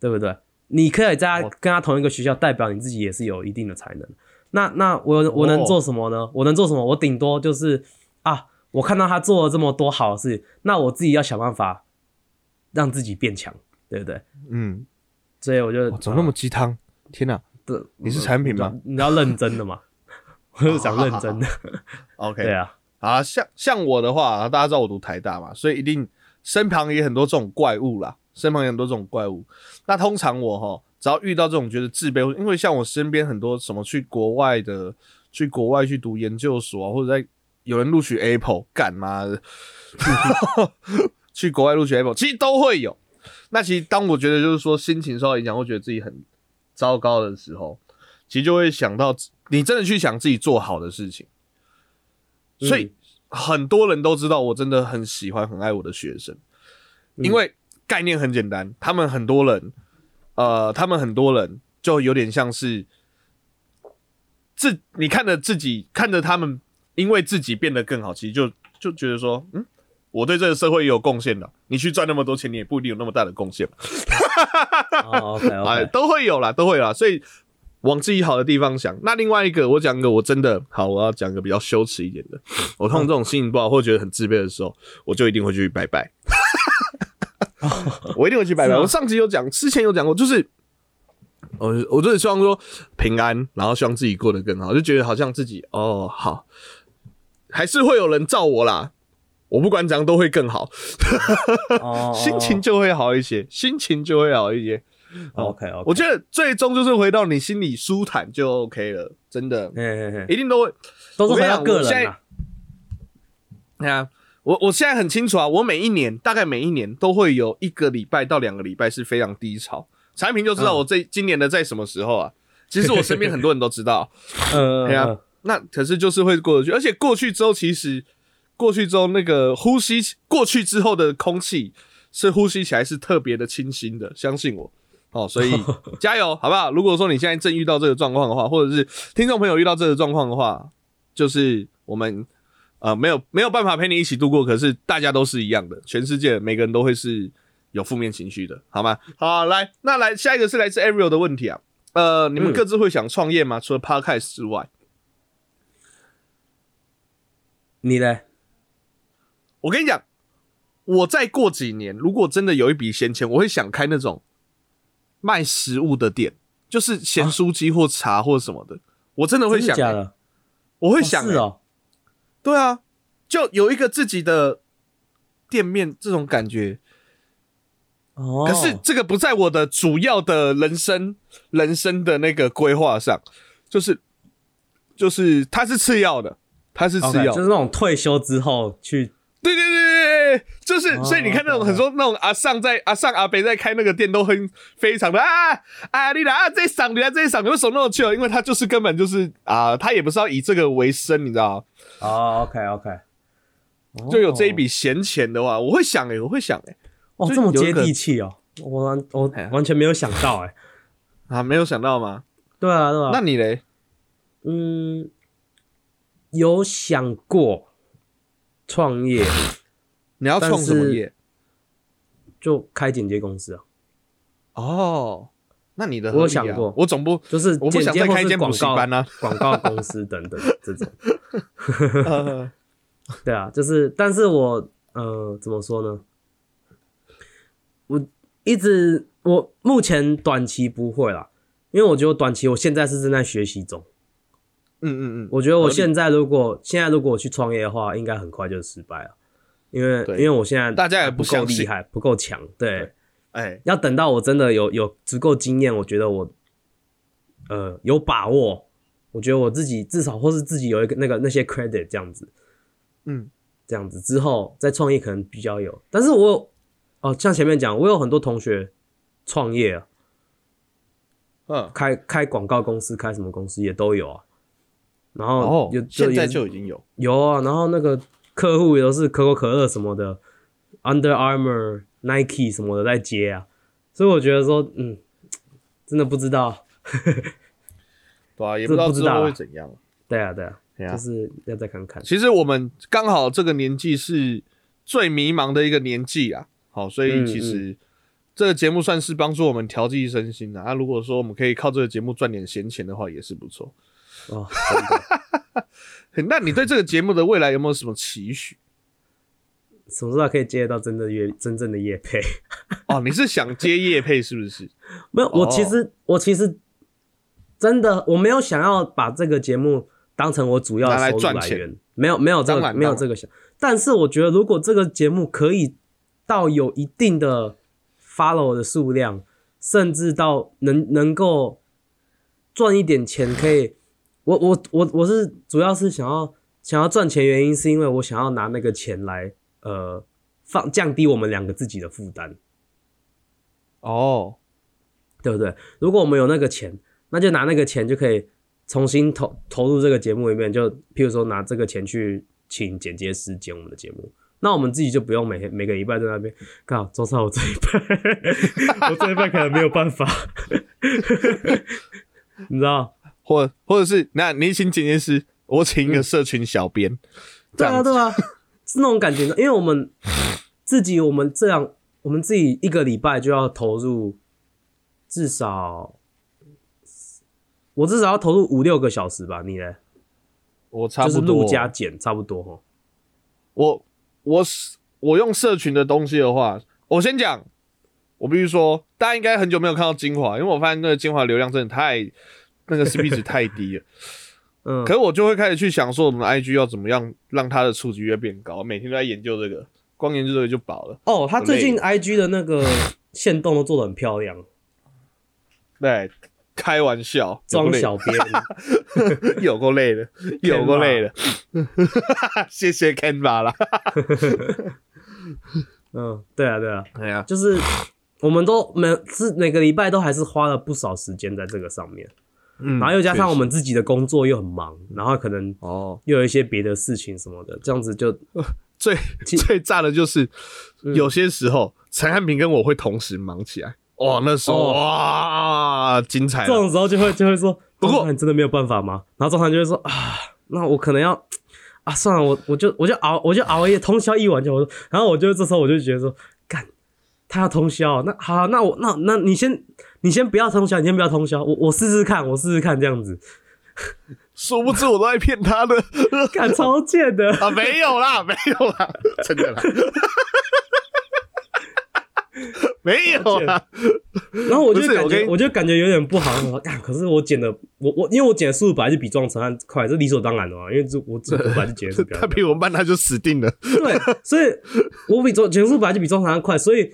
对不对？你可以在跟他同一个学校，代表你自己也是有一定的才能。那那我我能哦做什么呢？我能做什么？我顶多就是啊，我看到他做了这么多好事，那我自己要想办法让自己变强，对不对？嗯，所以我就怎么那么鸡汤？天哪！对，你是产品吗？你要认真的嘛，[laughs] 我是想认真的。[laughs] OK，[laughs] 对啊，啊，像像我的话，大家知道我读台大嘛，所以一定身旁也很多这种怪物啦，身旁有很多这种怪物。那通常我哈，只要遇到这种觉得自卑，因为像我身边很多什么去国外的，去国外去读研究所啊，或者在有人录取 Apple，干嘛的，[laughs] 去国外录取 Apple，其实都会有。那其实当我觉得就是说心情受到影响，会觉得自己很糟糕的时候，其实就会想到你真的去想自己做好的事情。所以很多人都知道我真的很喜欢、很爱我的学生，因为概念很简单，他们很多人，呃，他们很多人就有点像是自你看着自己，看着他们，因为自己变得更好，其实就就觉得说，嗯，我对这个社会也有贡献的。你去赚那么多钱，你也不一定有那么大的贡献 [laughs] 哎都会有啦，都会有啦，所以往自己好的地方想。那另外一个，我讲一个我真的好，我要讲一个比较羞耻一点的。我通常这种心情不好或觉得很自卑的时候，我就一定会去拜拜。[laughs] 我一定会去拜拜。我上集有讲，之前有讲过，就是我我就是希望说平安，然后希望自己过得更好，就觉得好像自己哦好，还是会有人照我啦。我不管怎样都会更好，[laughs] 哦，心情就会好一些，心情就会好一些。OK 我觉得最终就是回到你心里舒坦就 OK 了，真的一定都会。都是回到个人啊。对啊，我我现在很清楚啊，我每一年大概每一年都会有一个礼拜到两个礼拜是非常低潮。产品就知道嗯我这、今年的在什么时候啊？其实我身边很多人都知道，[laughs] 呃，[laughs] 对啊，那可是就是会过得去，而且过去之后，其实过去之后那个呼吸过去之后的空气是呼吸起来是特别的清新的，相信我。哦，所以 [laughs] 加油，好不好？如果说你现在正遇到这个状况的话，或者是听众朋友遇到这个状况的话，就是我们呃没有没有办法陪你一起度过，可是大家都是一样的，全世界每个人都会是有负面情绪的，好吗？好，来，那来下一个是来自 Ariel 的问题啊，呃，你们嗯各自会想创业吗？除了 Podcast 之外，你嘞？我跟你讲，我再过几年，如果真的有一笔闲钱，我会想开那种卖食物的店，就是咸酥鸡或茶或什么的。我真的会想、的？我会想、欸，哦是哦，对啊，就有一个自己的店面，这种感觉。哦，可是这个不在我的主要的人生人生的那个规划上，就是就是它是次要的，它是次要的就是那种退休之后去对对对对对，就是、哦所以你看那种很多那种阿上在阿上阿北在开那个店都很非常的啊啊你来啊这赏你来这赏你为什么那么去？因为他就是根本就是啊他也不是要以这个为生，你知道吗？哦，OK OK，就有这一笔闲钱的话，我会想诶、我会想诶、哦，就这么接地气哦，我完我哎呀完全没有想到哎。[laughs] 啊没有想到吗？对啊，对啊。那你嘞？嗯，有想过创业，你要创什么业？就开剪接公司啊，哦，那你的我有想过我总不就是我不想再开一间广告习班啊。[laughs] 广告公司等等这种。[laughs] 呃 [laughs] 对啊，就是，但是我呃，怎么说呢？我一直我目前短期不会啦，因为我觉得我短期我现在是正在学习中。嗯嗯嗯，我觉得我现在如果现在如果我去创业的话，应该很快就失败了，因为因为我现在大家也不够厉害，不够强，对，对哎。要等到我真的有有足够经验，我觉得我呃有把握，我觉得我自己至少或是自己有一个那个那些 credit 这样子，嗯。这样子之后再创业可能比较有，但是我哦，像前面讲，我有很多同学创业啊，嗯。开开广告公司，开什么公司也都有啊，然后哦有，现在也就已经有。有啊，然后那个客户也都是可口可乐什么的，Under Armour、Nike 什么的在接啊，所以我觉得说，嗯，真的不知道，对啊，[laughs] 也不知道之后会怎样。对啊，对啊，对啊就是要再看看。其实我们刚好这个年纪是最迷茫的一个年纪啊，好，所以嗯其实这个节目算是帮助我们调剂身心的啊。如果说我们可以靠这个节目赚点闲钱的话，也是不错。哦，[laughs] 那你对这个节目的未来有没有什么期许？什么时候可以接得到真的业真正的叶配？[laughs] 哦，你是想接叶配是不是？[laughs] 没有，我哦其实、我其实真的我没有想要把这个节目当成我主要拿来的收入赚钱来源，没有没有这个没有这个想。但是我觉得，如果这个节目可以到有一定的 follow 的数量，甚至到能能够赚一点钱，可以，我我我我是主要是想要想要赚钱，原因是因为我想要拿那个钱来呃放降低我们两个自己的负担。哦，对不对？如果我们有那个钱，那就拿那个钱就可以重新投投入这个节目里面，就譬如说拿这个钱去请剪接师剪我们的节目，那我们自己就不用每天每个礼拜在那边，靠，周少我这一半，我这一半可能没有办法，[laughs] 你知道？或或者是那你请剪接师，我请一个社群小编，这对啊，对啊，是那种感觉，因为我们自己，我们这样，我们自己一个礼拜就要投入至少，我至少要投入五六个小时吧，你呢？我差就是不多录加剪差不多哈。我我我用社群的东西的话，我先讲，我必须说，大家应该很久没有看到精华，因为我发现那个精华流量真的太那个 CP 值太低了。[laughs] 嗯。可，是我就会开始去想说，我们的 IG 要怎么样让它的触及率变高，每天都在研究这个，光研究这个就饱了。哦，他最近 IG 的那个线动都做的很漂亮，对，开玩笑，装小编，[laughs] 有够累的，有够累的。谢谢 Canva 啦。[laughs] 嗯，对啊，对啊，哎呀，就是我们都每是每个礼拜都还是花了不少时间在这个上面，嗯然后又加上我们自己的工作又很忙，然后可能哦，又有一些别的事情什么的，这样子就 [laughs] 最最炸的就是嗯有些时候陈汉平跟我会同时忙起来。哇，那时候哦哇，精彩了！这种时候就会就会说，不过你真的没有办法吗？然后中餐就会说啊，那我可能要啊，算了，我我就我就熬我就熬夜通宵一晚就，我说然后我就这时候我就觉得说，干，他要通宵，那好，那我那那你先你先不要通宵，你先不要通宵，我我试试看，我试试看这样子，殊不知我都在骗他的 [laughs] 敢超贱的，啊！没有啦，没有啦，真的啦，[laughs] 没有啦。然后我就感觉我就感觉有点不好，可是我剪的我我因为我剪的速度本来就比撞成案快，这理所当然的嘛，因为这我这我本来就剪的是比较 [laughs] 他比我慢，他就死定了。对，所以我比撞剪速本来就比撞长快，所以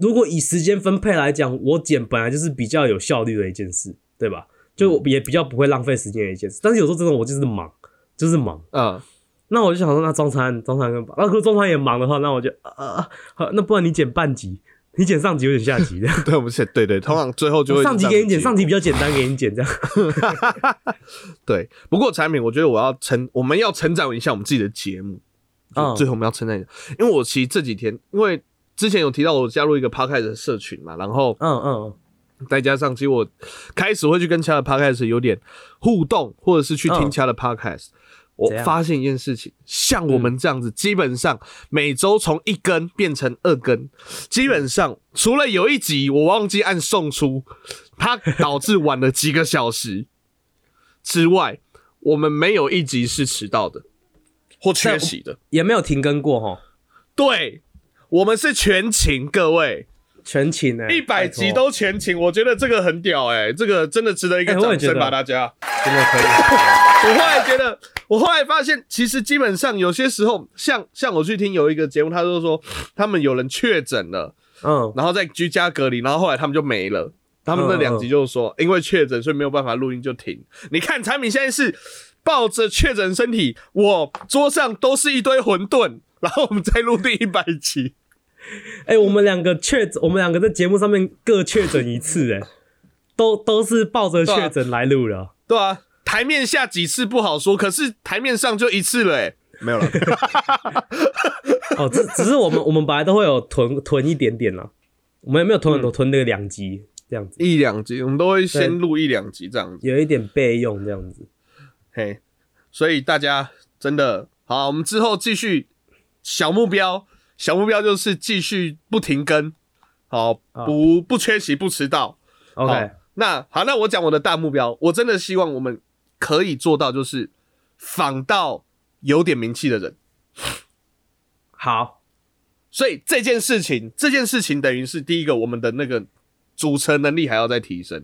如果以时间分配来讲，我剪本来就是比较有效率的一件事，对吧？就也比较不会浪费时间的一件事。但是有时候真的我就是忙，就是忙。嗯，那我就想说，那中餐中餐跟那如果中餐也忙的话，那我就啊啊，好，那不然你剪半集，你剪上集，我剪下集，这样。对，我们是，对对，[laughs] 通常最后就会上集给你剪，上集比较简单，给你剪这样。[laughs] 对，不过产品，我觉得我要成，我们要成长一下我们自己的节目。就嗯最后我们要称赞一下，因为我其实这几天，因为之前有提到我加入一个 podcast 的社群嘛，然后嗯嗯再加上其实我开始会去跟其他的 podcast 有点互动，或者是去听嗯其他的 podcast。我发现一件事情，像我们这样子，基本上每周从一更变成二更，基本上除了有一集我忘记按送出，它导致晚了几个小时之外，我们没有一集是迟到的或缺席的。也没有停更过哈，对，我们是全勤，各位，全勤呢、一百集都全勤，我觉得这个很屌哎、这个真的值得一个掌声吧，大家。真的可以。我后来觉得，我后来发现，其实基本上有些时候，像像我去听有一个节目，他就说他们有人确诊了，嗯，然后在居家隔离，然后后来他们就没了。他们那两集就是说，因为确诊，所以没有办法录音就停。你看产品现在是抱着确诊身体，我桌上都是一堆馄饨，然后我们再录第一百集。[laughs] 哎、我们两个确诊，我们两个在节目上面各确诊一次、哎，[laughs] 都都是抱着确诊来录了。对啊，台面下几次不好说，可是台面上就一次了、欸，没有了。[laughs] 哦，只只是我们我们本来都会有囤囤一点点啦，我们也没有囤很多，囤那个两集这样子，一两集，我们都会先录一两集这样子。有一点备用这样子。嘿，所以大家真的好，我们之后继续小目标，小目标就是继续不停更，好，啊不不缺席，不迟到。OK，好那好，那我讲我的大目标，我真的希望我们可以做到，就是仿到有点名气的人。好，所以这件事情，这件事情等于是第一个，我们的那个组成能力还要再提升；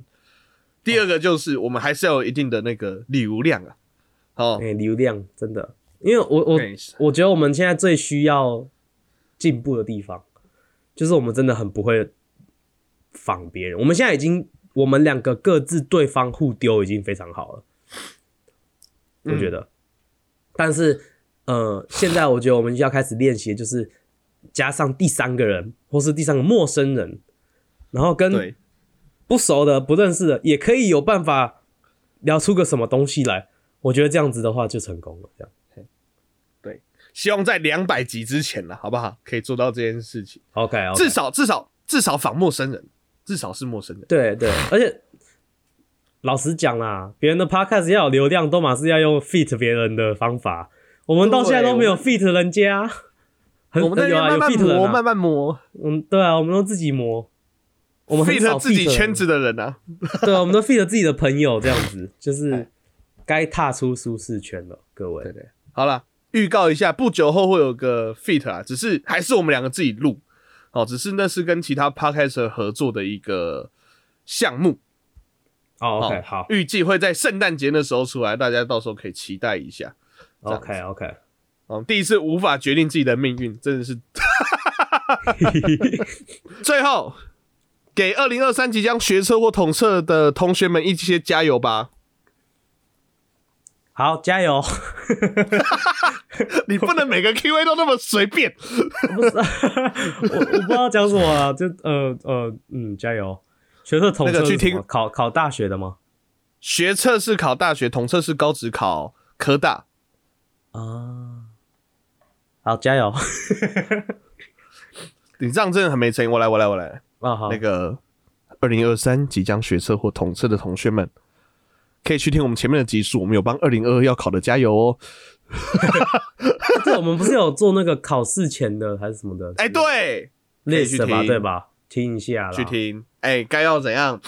第二个就是我们还是要有一定的那个流量啊。哦，哎、流量真的，因为我我我觉得我们现在最需要进步的地方，就是我们真的很不会仿别人。我们现在已经，我们两个各自对方互丢已经非常好了，我觉得。但是，呃，现在我觉得我们要开始练习，就是加上第三个人，或是第三个陌生人，然后跟，不熟的、不认识的，也可以有办法聊出个什么东西来。我觉得这样子的话就成功了。这样希望在两百集之前了，好不好？可以做到这件事情，，OK，, 至少至少至少仿陌生人，至少是陌生人。对对，而且老实讲啦，别人的 podcast 要有流量，都嘛是要用 fit 别人的方法。我们到现在都没有 fit 人家，很我们有啊有边慢慢 fit 人磨，啊慢慢磨嗯，对啊，我们都自己磨，我们，fit 自己圈子的人啊。对啊，我们都 fit 自己的朋友，这样子就是该踏出舒适圈了，各位。对对，好了，预告一下，不久后会有个 fit 啊，只是还是我们两个自己录，哦，只是那是跟其他 podcast 合作的一个项目，哦，OK，哦好预计会在圣诞节那时候出来，大家到时候可以期待一下。这样子，OK OK，哦，第一次无法决定自己的命运，真的是。[laughs] 最后，给二零二三即将学车或统测的同学们一些加油吧！好，加油！[laughs] 你不能每个 Q A 都那么随便。[laughs] 不是，[laughs] 我我不知道讲什么啊，就呃呃嗯，加油！学测统那个去听考考大学的吗？学测是考大学，统测是高职考科大。啊，好，加油！你这样真的很没诚意。我来，我来，我来。啊好，那个二零二三即将学测或统测的同学们，可以去听我们前面的集数，我们有帮二零二二要考的加油哦。[laughs] 这我们不是有做那个考试前的还是什么的？哎、对，可以去 list 吧，听对吧？听一下啦，去听。哎、该要怎样？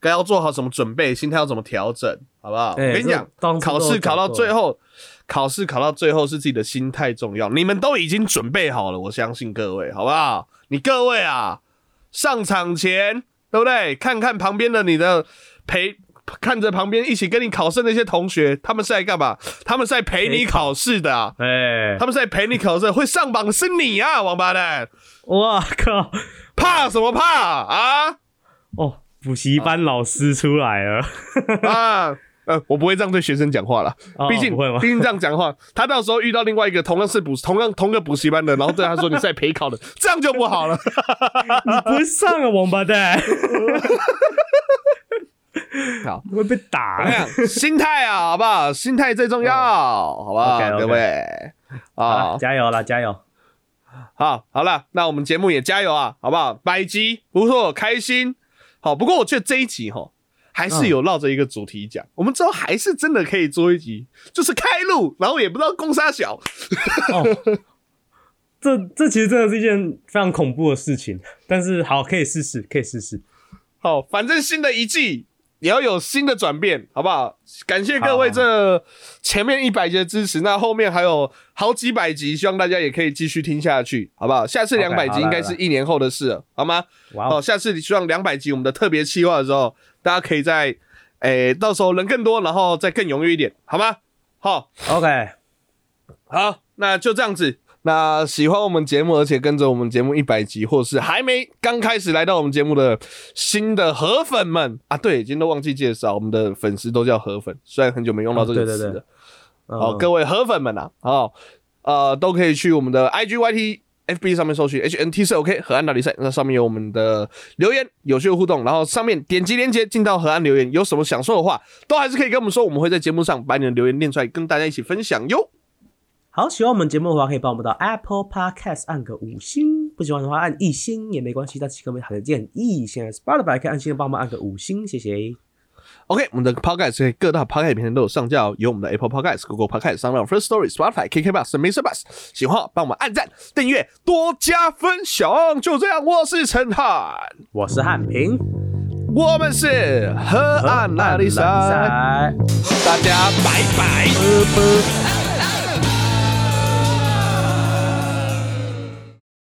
该要做好什么准备？心态要怎么调整？好不好？哎我跟你讲考试考到最后，考试考到最后是自己的心态重要。你们都已经准备好了，我相信各位，好不好？你各位啊，上场前对不对？看看旁边的你的陪。看着旁边一起跟你考试的那些同学，他们是来干嘛？他们是来陪你考试的啊！哎，他们是来陪你考试，会上榜的是你啊，王八蛋！哇靠！怕什么怕啊？哦，补习班老师出来了，啊，呃，我不会这样对学生讲话了，哦毕竟毕竟这样讲话，他到时候遇到另外一个同样是补同样同个补习班的，然后对他说你是在陪考的，这样就不好了。[laughs] 你不上啊，王八蛋！[laughs] [laughs] 好，会被打？心态啊，好不好？心态最重要，好不好各位好啊，加油啦，加油！好，好了，那我们节目也加油啊，好不好？百集不错，开心。好，不过我觉得这一集哈，还是有绕着一个主题讲。我们之后还是真的可以做一集，就是开路，然后也不知道攻杀小。哦，这这其实真的是一件非常恐怖的事情，但是好，可以试试，可以试试。好，反正新的一季也要有新的转变，好不好？感谢各位这前面一百集的支持，那后面还有好几百集，希望大家也可以继续听下去，好不好？下次两百集应该是一年后的事了，好吗？哦，下次希望两百集我们的特别企划的时候，大家可以在诶、到时候人更多，然后再更踊跃一点，好吗？好，OK，好，那就这样子。那喜欢我们节目，而且跟着我们节目一百集，或是还没刚开始来到我们节目的新的河粉们啊，对，已经都忘记介绍，我们的粉丝都叫河粉，虽然很久没用到这个词了。哦对对对好，嗯各位河粉们啊，好，呃，都可以去我们的 IG、YT、FB 上面搜寻 HNT 是 OK 河岸大比赛，那上面有我们的留言，有趣的互动，然后上面点击链接进到河岸留言，有什么想说的话，都还是可以跟我们说，我们会在节目上把你的留言念出来，跟大家一起分享哟。好，喜欢我们节目的话，可以帮我们到 Apple Podcast 按个五星；不喜欢的话按一星也没关系，但请给我们好的建议。现在 Spotify 可以按星的帮我们按个五星，谢谢。OK，我们的 Podcast 在各大 Podcast 平台都有上架哦，有我们的 Apple Podcast、Google Podcast、s o u n First Story、Spotify、KK Bus、Mr. Bus。喜欢帮我们按赞、订阅、多加分享。就这样，我是陈汉，我是汉平，我们是河岸拉力赛，大家拜拜。